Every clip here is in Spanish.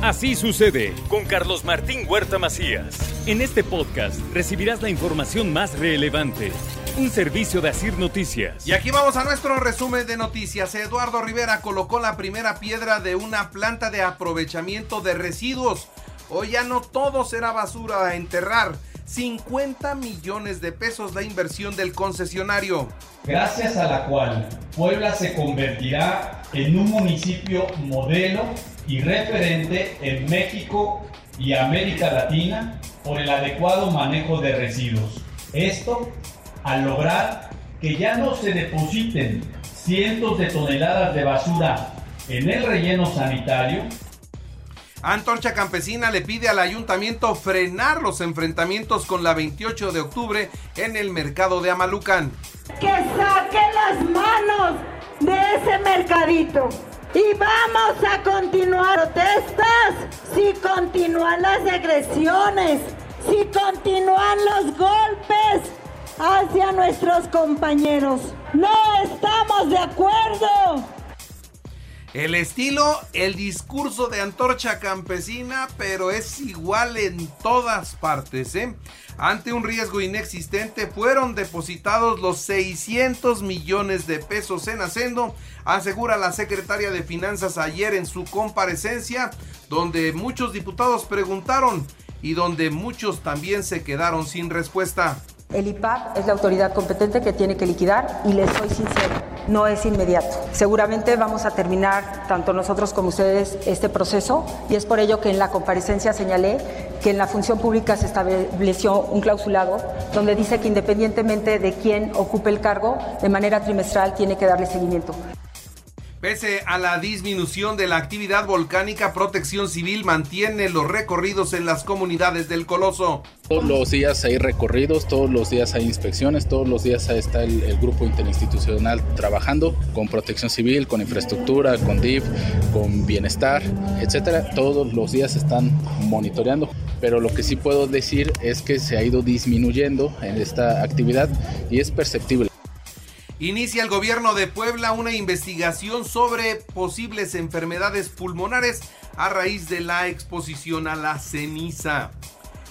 Así sucede con Carlos Martín Huerta Macías. En este podcast recibirás la información más relevante. Un servicio de Asir Noticias. Y aquí vamos a nuestro resumen de noticias. Eduardo Rivera colocó la primera piedra de una planta de aprovechamiento de residuos. Hoy ya no todo será basura a enterrar. 50 millones de pesos la inversión del concesionario. Gracias a la cual Puebla se convertirá en un municipio modelo y referente en México y América Latina por el adecuado manejo de residuos. Esto al lograr que ya no se depositen cientos de toneladas de basura en el relleno sanitario. Antorcha Campesina le pide al ayuntamiento frenar los enfrentamientos con la 28 de octubre en el mercado de Amalucan. Que saque las manos de ese mercadito y vamos a continuar protestas si continúan las agresiones, si continúan los golpes hacia nuestros compañeros. No estamos de acuerdo. El estilo, el discurso de Antorcha Campesina, pero es igual en todas partes. ¿eh? Ante un riesgo inexistente fueron depositados los 600 millones de pesos en Hacendo, asegura la secretaria de Finanzas ayer en su comparecencia, donde muchos diputados preguntaron y donde muchos también se quedaron sin respuesta. El IPAP es la autoridad competente que tiene que liquidar y les soy sincero, no es inmediato. Seguramente vamos a terminar, tanto nosotros como ustedes, este proceso y es por ello que en la comparecencia señalé que en la función pública se estableció un clausulado donde dice que independientemente de quién ocupe el cargo, de manera trimestral tiene que darle seguimiento. Pese a la disminución de la actividad volcánica, Protección Civil mantiene los recorridos en las comunidades del Coloso. Todos los días hay recorridos, todos los días hay inspecciones, todos los días está el, grupo interinstitucional trabajando con Protección Civil, con infraestructura, con DIF, con bienestar, etcétera. Todos los días están monitoreando pero lo que sí puedo decir es que se ha ido disminuyendo en esta actividad y es perceptible. Inicia el gobierno de Puebla una investigación sobre posibles enfermedades pulmonares a raíz de la exposición a la ceniza.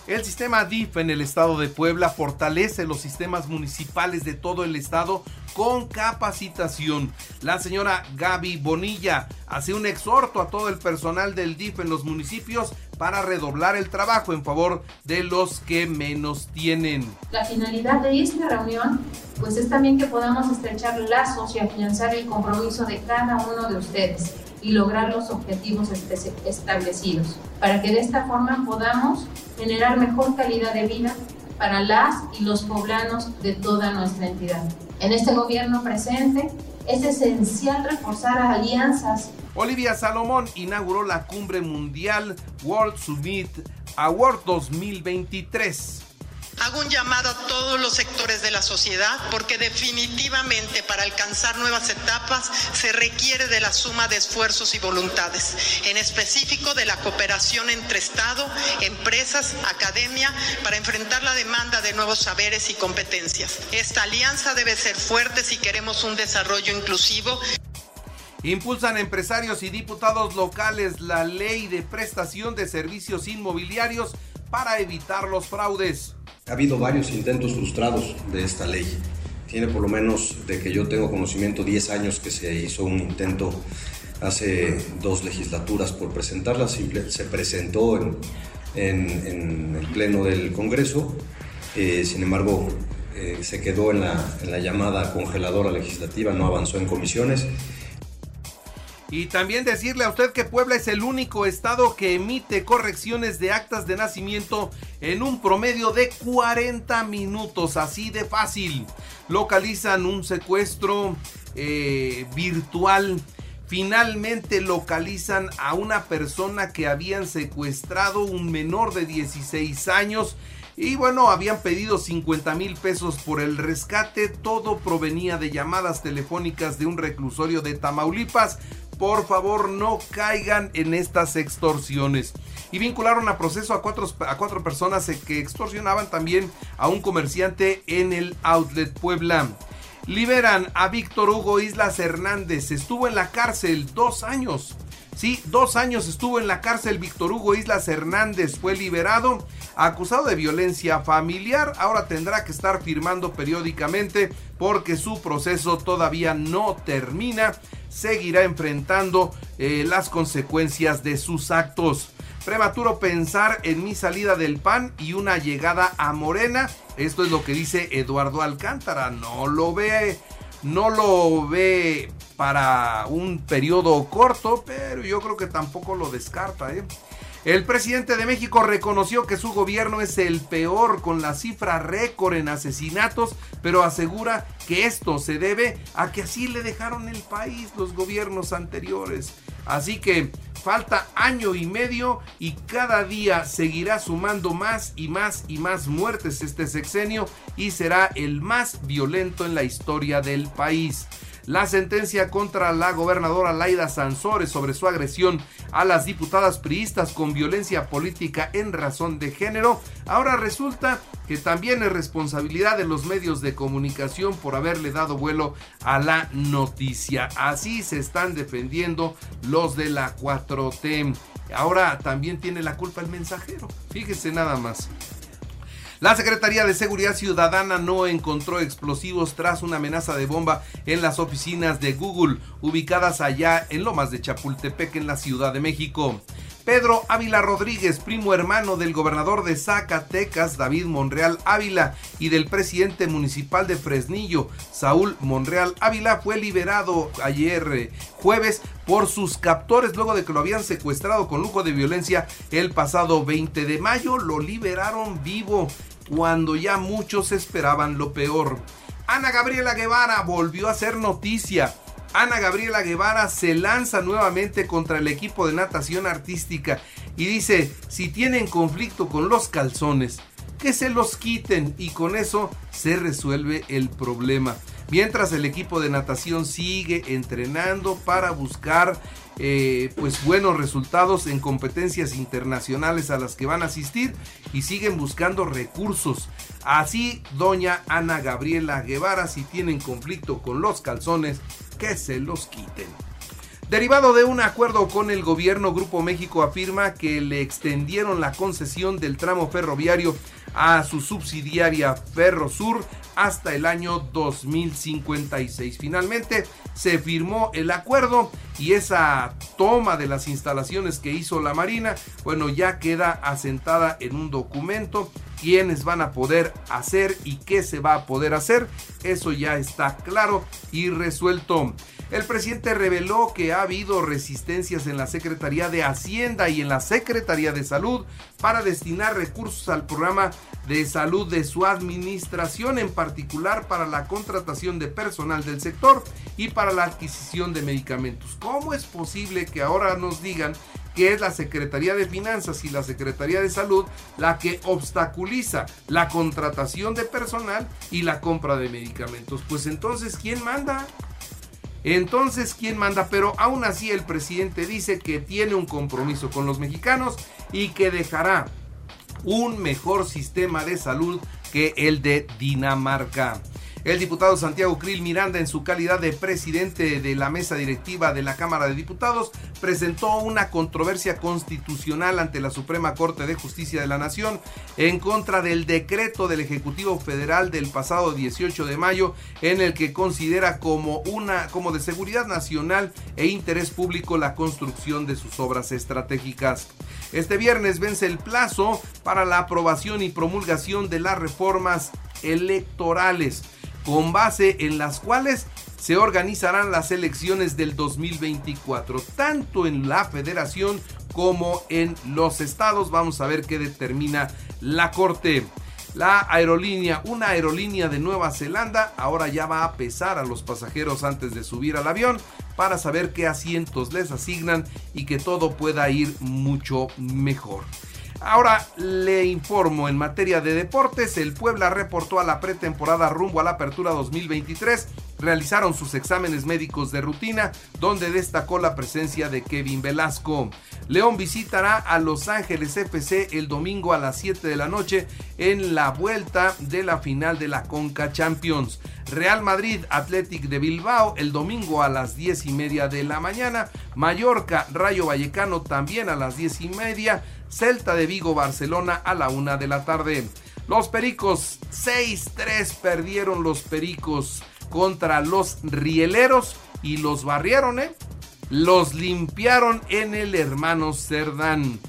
El sistema DIF en el estado de Puebla fortalece los sistemas municipales de todo el estado con capacitación. La señora Gaby Bonilla hace un exhorto a todo el personal del DIF en los municipios para redoblar el trabajo en favor de los que menos tienen. La finalidad de esta reunión pues es también que podamos estrechar lazos y afianzar el compromiso de cada uno de ustedes y lograr los objetivos establecidos, para que de esta forma podamos generar mejor calidad de vida para las y los poblanos de toda nuestra entidad. En este gobierno presente es esencial reforzar alianzas. Olivia Salomón inauguró la cumbre mundial World Summit Award 2023 Hago un llamado a todos los sectores de la sociedad porque definitivamente para alcanzar nuevas etapas se requiere de la suma de esfuerzos y voluntades, en específico de la cooperación entre Estado, empresas, academia, para enfrentar la demanda de nuevos saberes y competencias. Esta alianza debe ser fuerte si queremos un desarrollo inclusivo. Impulsan empresarios y diputados locales la ley de prestación de servicios inmobiliarios para evitar los fraudes. Ha habido varios intentos frustrados de esta ley. Tiene por lo menos, de que yo tengo conocimiento, 10 años que se hizo un intento hace dos legislaturas por presentarla. Se presentó en, el Pleno del Congreso. Eh, sin embargo, eh, se quedó en la, en la llamada congeladora legislativa, no avanzó en comisiones y también decirle a usted que Puebla es el único estado que emite correcciones de actas de nacimiento en un promedio de 40 minutos, así de fácil. Localizan un secuestro eh, virtual. Finalmente localizan a una persona que habían secuestrado, un menor de 16 años. Y bueno, habían pedido 50 mil pesos por el rescate. Todo provenía de llamadas telefónicas de un reclusorio de Tamaulipas por favor no caigan en estas extorsiones. Y vincularon a proceso a cuatro, a cuatro personas que extorsionaban también a un comerciante en el Outlet Puebla. Liberan a Víctor Hugo Islas Hernández. Estuvo en la cárcel dos años. Sí, dos años estuvo en la cárcel Víctor Hugo Islas Hernández, fue liberado acusado de violencia familiar. Ahora tendrá que estar firmando periódicamente porque su proceso todavía no termina. Seguirá enfrentando eh, las consecuencias de sus actos. Prematuro pensar en mi salida del PAN y una llegada a Morena. Esto es lo que dice Eduardo Alcántara. No lo ve, no lo ve para un periodo corto, pero yo creo que tampoco lo descarta. ¿eh? El presidente de México reconoció que su gobierno es el peor con la cifra récord en asesinatos, pero asegura que esto se debe a que así le dejaron el país los gobiernos anteriores. Así que falta año y medio y cada día seguirá sumando más y más y más muertes este sexenio y será el más violento en la historia del país. La sentencia contra la gobernadora Laida Sansores sobre su agresión a las diputadas priistas con violencia política en razón de género, ahora resulta que también es responsabilidad de los medios de comunicación por haberle dado vuelo a la noticia. Así se están defendiendo los de la 4T. Ahora también tiene la culpa el mensajero. Fíjese nada más. La Secretaría de Seguridad Ciudadana no encontró explosivos tras una amenaza de bomba en las oficinas de Google, ubicadas allá en Lomas de Chapultepec, en la Ciudad de México. Pedro Ávila Rodríguez, primo hermano del gobernador de Zacatecas, David Monreal Ávila, y del presidente municipal de Fresnillo, Saúl Monreal Ávila, fue liberado ayer eh, jueves por sus captores luego de que lo habían secuestrado con lujo de violencia el pasado 20 de mayo. Lo liberaron vivo cuando ya muchos esperaban lo peor. Ana Gabriela Guevara volvió a ser noticia Ana Gabriela Guevara se lanza nuevamente contra el equipo de natación artística y dice, si tienen conflicto con los calzones, que se los quiten y con eso se resuelve el problema. Mientras el equipo de natación sigue entrenando para buscar eh, pues buenos resultados en competencias internacionales a las que van a asistir y siguen buscando recursos. Así, doña Ana Gabriela Guevara, si tienen conflicto con los calzones, que se los quiten. Derivado de un acuerdo con el gobierno, Grupo México afirma que le extendieron la concesión del tramo ferroviario a su subsidiaria Ferrosur hasta el año 2056. Finalmente se firmó el acuerdo y esa toma de las instalaciones que hizo la Marina, bueno, ya queda asentada en un documento. Quiénes van a poder hacer y qué se va a poder hacer, eso ya está claro y resuelto. El presidente reveló que ha habido resistencias en la Secretaría de Hacienda y en la Secretaría de Salud para destinar recursos al programa de salud de su administración, en particular para la contratación de personal del sector y para la adquisición de medicamentos. ¿Cómo es posible que ahora nos digan que es la Secretaría de Finanzas y la Secretaría de Salud la que obstaculiza la contratación de personal y la compra de medicamentos? Pues entonces, ¿quién manda? Entonces, ¿quién manda? Pero aún así el presidente dice que tiene un compromiso con los mexicanos y que dejará un mejor sistema de salud que el de Dinamarca. El diputado Santiago Krill Miranda, en su calidad de presidente de la mesa directiva de la Cámara de Diputados, presentó una controversia constitucional ante la Suprema Corte de Justicia de la Nación en contra del decreto del Ejecutivo Federal del pasado 18 de mayo, en el que considera como una como de seguridad nacional e interés público la construcción de sus obras estratégicas. Este viernes vence el plazo para la aprobación y promulgación de las reformas electorales con base en las cuales se organizarán las elecciones del 2024, tanto en la federación como en los estados. Vamos a ver qué determina la Corte. La aerolínea, una aerolínea de Nueva Zelanda, ahora ya va a pesar a los pasajeros antes de subir al avión para saber qué asientos les asignan y que todo pueda ir mucho mejor. Ahora le informo en materia de deportes, el Puebla reportó a la pretemporada rumbo a la apertura 2023 realizaron sus exámenes médicos de rutina, donde destacó la presencia de Kevin Velasco. León visitará a Los Ángeles FC el domingo a las 7 de la noche en la vuelta de la final de la Conca Champions. Real Madrid Athletic de Bilbao el domingo a las 10 y media de la mañana. Mallorca Rayo Vallecano también a las 10 y media. Celta de Vigo Barcelona a la 1 de la tarde. Los Pericos 6-3 perdieron los Pericos contra los Rieleros y los barrieron, ¿eh? Los limpiaron en el hermano Cerdán.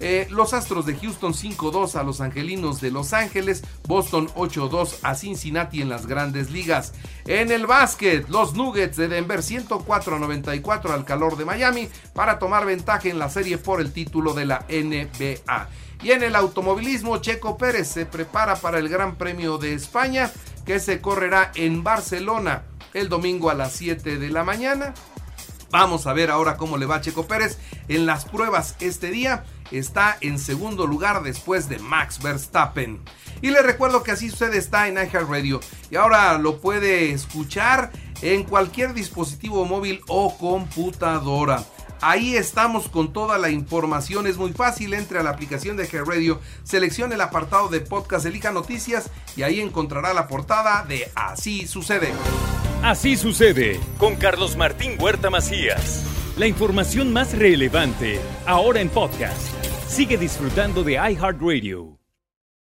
Eh, los Astros de Houston 5-2 a los Angelinos de Los Ángeles, Boston 8-2 a Cincinnati en las grandes ligas. En el básquet, los Nuggets de Denver 104-94 al calor de Miami para tomar ventaja en la serie por el título de la NBA. Y en el automovilismo, Checo Pérez se prepara para el Gran Premio de España que se correrá en Barcelona el domingo a las 7 de la mañana. Vamos a ver ahora cómo le va Checo Pérez en las pruebas este día. Está en segundo lugar después de Max Verstappen. Y le recuerdo que así sucede está en iHeartRadio. Y ahora lo puede escuchar en cualquier dispositivo móvil o computadora. Ahí estamos con toda la información. Es muy fácil. Entre a la aplicación de G Radio, seleccione el apartado de podcast, elija noticias y ahí encontrará la portada de Así sucede. Así sucede con Carlos Martín Huerta Macías. La información más relevante ahora en podcast. Sigue disfrutando de iHeartRadio.